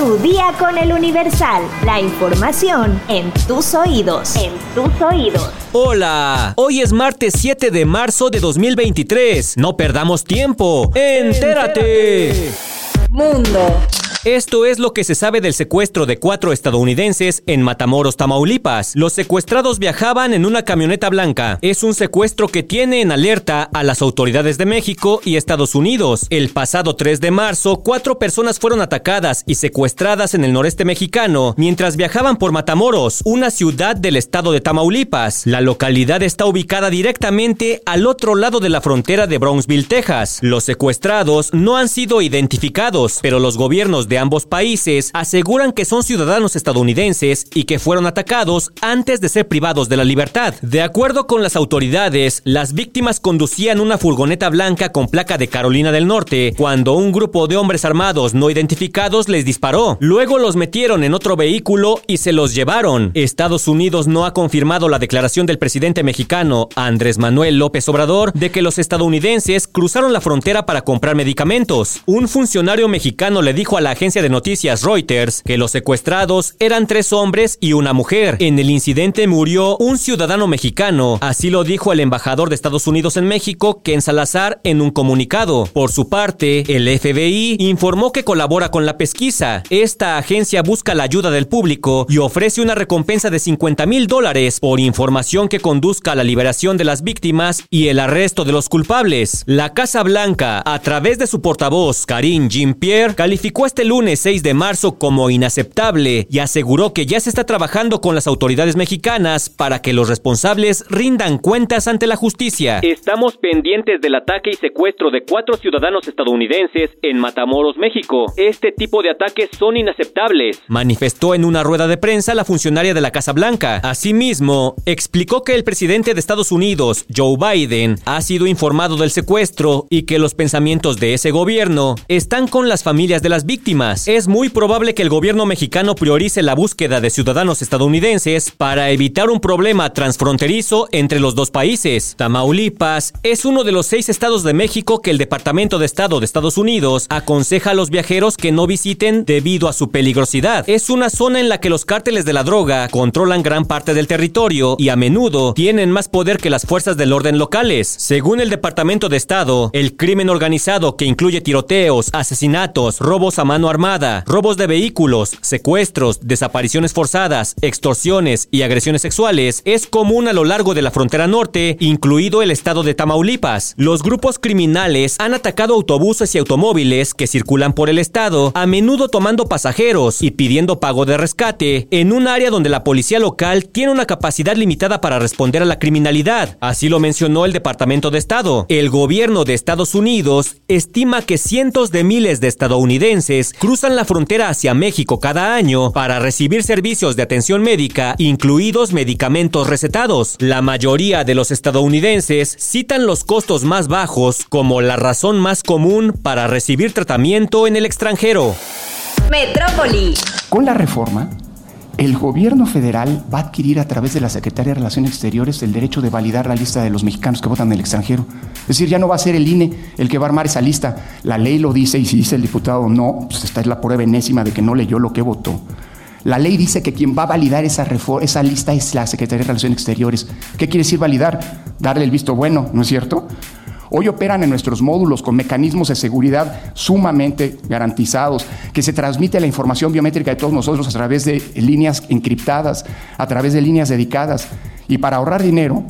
Tu día con el Universal. La información en tus oídos. En tus oídos. Hola, hoy es martes 7 de marzo de 2023. No perdamos tiempo. Entérate. Mundo. Esto es lo que se sabe del secuestro de cuatro estadounidenses en Matamoros, Tamaulipas. Los secuestrados viajaban en una camioneta blanca. Es un secuestro que tiene en alerta a las autoridades de México y Estados Unidos. El pasado 3 de marzo, cuatro personas fueron atacadas y secuestradas en el noreste mexicano mientras viajaban por Matamoros, una ciudad del estado de Tamaulipas. La localidad está ubicada directamente al otro lado de la frontera de Brownsville, Texas. Los secuestrados no han sido identificados, pero los gobiernos de ambos países aseguran que son ciudadanos estadounidenses y que fueron atacados antes de ser privados de la libertad. De acuerdo con las autoridades, las víctimas conducían una furgoneta blanca con placa de Carolina del Norte cuando un grupo de hombres armados no identificados les disparó. Luego los metieron en otro vehículo y se los llevaron. Estados Unidos no ha confirmado la declaración del presidente mexicano Andrés Manuel López Obrador de que los estadounidenses cruzaron la frontera para comprar medicamentos. Un funcionario mexicano le dijo a la agencia de noticias Reuters que los secuestrados eran tres hombres y una mujer. En el incidente murió un ciudadano mexicano, así lo dijo el embajador de Estados Unidos en México, Ken Salazar, en un comunicado. Por su parte, el FBI informó que colabora con la pesquisa. Esta agencia busca la ayuda del público y ofrece una recompensa de 50 mil dólares por información que conduzca a la liberación de las víctimas y el arresto de los culpables. La Casa Blanca, a través de su portavoz, Karine Jean-Pierre, calificó este lunes 6 de marzo como inaceptable y aseguró que ya se está trabajando con las autoridades mexicanas para que los responsables rindan cuentas ante la justicia. Estamos pendientes del ataque y secuestro de cuatro ciudadanos estadounidenses en Matamoros, México. Este tipo de ataques son inaceptables, manifestó en una rueda de prensa la funcionaria de la Casa Blanca. Asimismo, explicó que el presidente de Estados Unidos, Joe Biden, ha sido informado del secuestro y que los pensamientos de ese gobierno están con las familias de las víctimas es muy probable que el gobierno mexicano priorice la búsqueda de ciudadanos estadounidenses para evitar un problema transfronterizo entre los dos países. Tamaulipas es uno de los seis estados de México que el Departamento de Estado de Estados Unidos aconseja a los viajeros que no visiten debido a su peligrosidad. Es una zona en la que los cárteles de la droga controlan gran parte del territorio y a menudo tienen más poder que las fuerzas del orden locales. Según el Departamento de Estado, el crimen organizado que incluye tiroteos, asesinatos, robos a mano armada, robos de vehículos, secuestros, desapariciones forzadas, extorsiones y agresiones sexuales es común a lo largo de la frontera norte, incluido el estado de Tamaulipas. Los grupos criminales han atacado autobuses y automóviles que circulan por el estado, a menudo tomando pasajeros y pidiendo pago de rescate en un área donde la policía local tiene una capacidad limitada para responder a la criminalidad. Así lo mencionó el Departamento de Estado. El gobierno de Estados Unidos estima que cientos de miles de estadounidenses cruzan la frontera hacia México cada año para recibir servicios de atención médica, incluidos medicamentos recetados. La mayoría de los estadounidenses citan los costos más bajos como la razón más común para recibir tratamiento en el extranjero. Metrópoli. Con la reforma, el gobierno federal va a adquirir a través de la Secretaría de Relaciones Exteriores el derecho de validar la lista de los mexicanos que votan en el extranjero. Es decir, ya no va a ser el INE el que va a armar esa lista. La ley lo dice y si dice el diputado no, pues esta es la prueba enésima de que no leyó lo que votó. La ley dice que quien va a validar esa, esa lista es la Secretaría de Relaciones Exteriores. ¿Qué quiere decir validar? Darle el visto bueno, ¿no es cierto? Hoy operan en nuestros módulos con mecanismos de seguridad sumamente garantizados, que se transmite la información biométrica de todos nosotros a través de líneas encriptadas, a través de líneas dedicadas. Y para ahorrar dinero,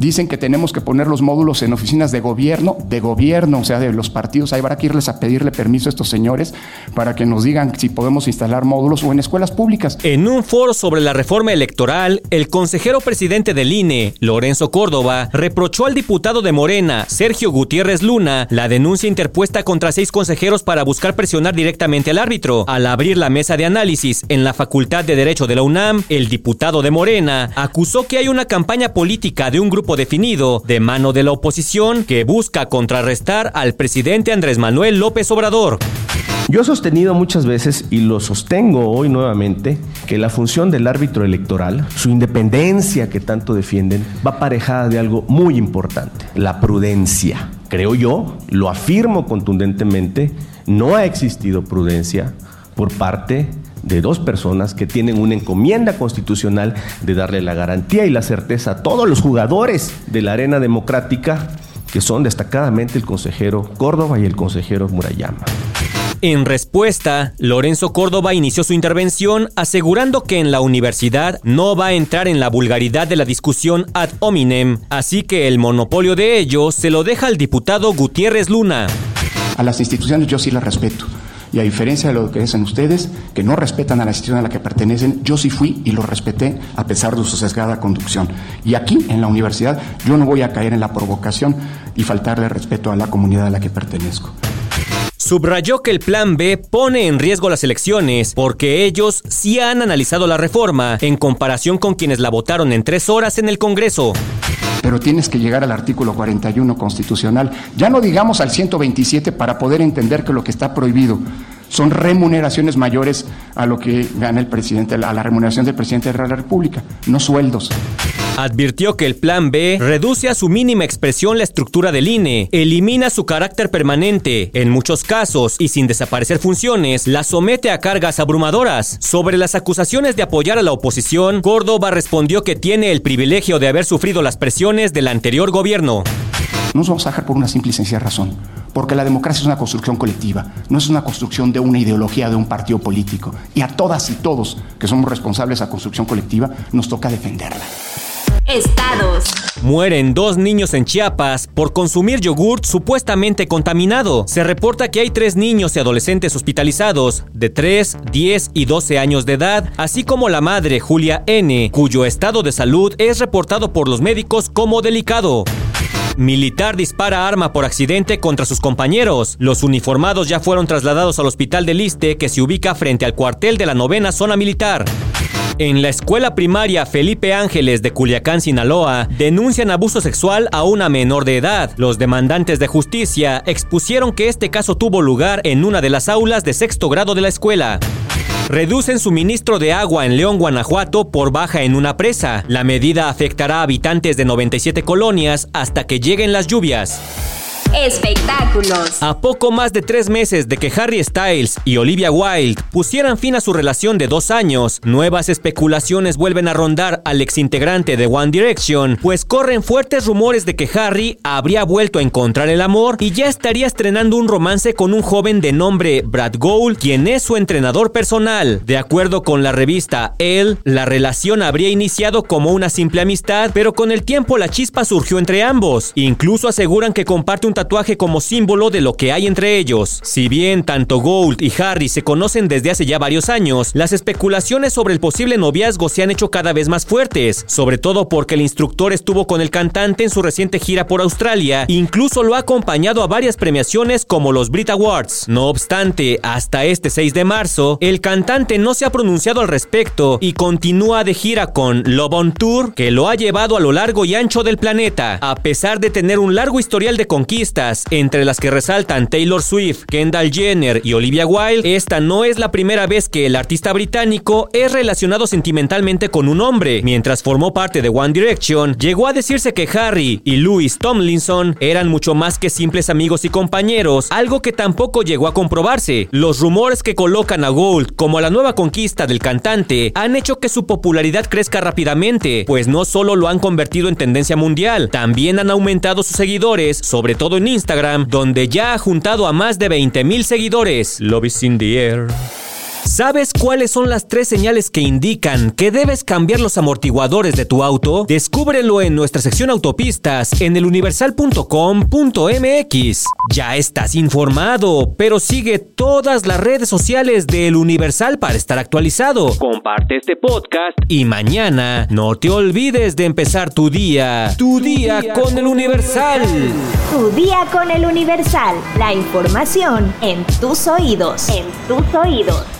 Dicen que tenemos que poner los módulos en oficinas de gobierno, de gobierno, o sea, de los partidos. Ahí habrá que irles a pedirle permiso a estos señores para que nos digan si podemos instalar módulos o en escuelas públicas. En un foro sobre la reforma electoral, el consejero presidente del INE, Lorenzo Córdoba, reprochó al diputado de Morena, Sergio Gutiérrez Luna, la denuncia interpuesta contra seis consejeros para buscar presionar directamente al árbitro. Al abrir la mesa de análisis en la Facultad de Derecho de la UNAM, el diputado de Morena acusó que hay una campaña política de un grupo definido de mano de la oposición que busca contrarrestar al presidente Andrés Manuel López Obrador. Yo he sostenido muchas veces y lo sostengo hoy nuevamente que la función del árbitro electoral, su independencia que tanto defienden, va aparejada de algo muy importante, la prudencia. Creo yo, lo afirmo contundentemente, no ha existido prudencia por parte de dos personas que tienen una encomienda constitucional de darle la garantía y la certeza a todos los jugadores de la arena democrática, que son destacadamente el consejero Córdoba y el consejero Murayama. En respuesta, Lorenzo Córdoba inició su intervención asegurando que en la universidad no va a entrar en la vulgaridad de la discusión ad hominem, así que el monopolio de ello se lo deja al diputado Gutiérrez Luna. A las instituciones yo sí las respeto. Y a diferencia de lo que dicen ustedes, que no respetan a la institución a la que pertenecen, yo sí fui y lo respeté a pesar de su sesgada conducción. Y aquí, en la universidad, yo no voy a caer en la provocación y faltarle respeto a la comunidad a la que pertenezco. Subrayó que el Plan B pone en riesgo las elecciones porque ellos sí han analizado la reforma en comparación con quienes la votaron en tres horas en el Congreso. Pero tienes que llegar al artículo 41 constitucional, ya no digamos al 127 para poder entender que lo que está prohibido son remuneraciones mayores a lo que gana el presidente, a la remuneración del presidente de la República, no sueldos. Advirtió que el Plan B reduce a su mínima expresión la estructura del INE, elimina su carácter permanente, en muchos casos, y sin desaparecer funciones, la somete a cargas abrumadoras. Sobre las acusaciones de apoyar a la oposición, Córdoba respondió que tiene el privilegio de haber sufrido las presiones del anterior gobierno. No nos vamos a dejar por una simple y sencilla razón, porque la democracia es una construcción colectiva, no es una construcción de una ideología de un partido político. Y a todas y todos que somos responsables de esa construcción colectiva, nos toca defenderla. Estados. Mueren dos niños en Chiapas por consumir yogurt supuestamente contaminado. Se reporta que hay tres niños y adolescentes hospitalizados de 3, 10 y 12 años de edad, así como la madre Julia N., cuyo estado de salud es reportado por los médicos como delicado. Militar dispara arma por accidente contra sus compañeros. Los uniformados ya fueron trasladados al hospital de Liste, que se ubica frente al cuartel de la novena zona militar. En la escuela primaria Felipe Ángeles de Culiacán, Sinaloa, denuncian abuso sexual a una menor de edad. Los demandantes de justicia expusieron que este caso tuvo lugar en una de las aulas de sexto grado de la escuela. Reducen suministro de agua en León, Guanajuato por baja en una presa. La medida afectará a habitantes de 97 colonias hasta que lleguen las lluvias. Espectáculos. A poco más de tres meses de que Harry Styles y Olivia Wilde pusieran fin a su relación de dos años, nuevas especulaciones vuelven a rondar al exintegrante de One Direction, pues corren fuertes rumores de que Harry habría vuelto a encontrar el amor y ya estaría estrenando un romance con un joven de nombre Brad Gould, quien es su entrenador personal. De acuerdo con la revista Elle, la relación habría iniciado como una simple amistad, pero con el tiempo la chispa surgió entre ambos. Incluso aseguran que comparte un tatuaje como símbolo de lo que hay entre ellos. Si bien tanto Gold y Harry se conocen desde hace ya varios años, las especulaciones sobre el posible noviazgo se han hecho cada vez más fuertes, sobre todo porque el instructor estuvo con el cantante en su reciente gira por Australia, incluso lo ha acompañado a varias premiaciones como los Brit Awards. No obstante, hasta este 6 de marzo, el cantante no se ha pronunciado al respecto y continúa de gira con Love on Tour, que lo ha llevado a lo largo y ancho del planeta, a pesar de tener un largo historial de conquistas entre las que resaltan Taylor Swift, Kendall Jenner y Olivia Wilde, esta no es la primera vez que el artista británico es relacionado sentimentalmente con un hombre. Mientras formó parte de One Direction, llegó a decirse que Harry y Louis Tomlinson eran mucho más que simples amigos y compañeros, algo que tampoco llegó a comprobarse. Los rumores que colocan a Gold como la nueva conquista del cantante han hecho que su popularidad crezca rápidamente, pues no solo lo han convertido en tendencia mundial, también han aumentado sus seguidores, sobre todo Instagram, donde ya ha juntado a más de 20 mil seguidores. Love is the air. ¿Sabes cuáles son las tres señales que indican que debes cambiar los amortiguadores de tu auto? Descúbrelo en nuestra sección autopistas en eluniversal.com.mx. Ya estás informado, pero sigue todas las redes sociales de El Universal para estar actualizado. Comparte este podcast y mañana no te olvides de empezar tu día. Tu, día, día, con El Universal. Tu día con El Universal. La información en tus oídos. En tus oídos.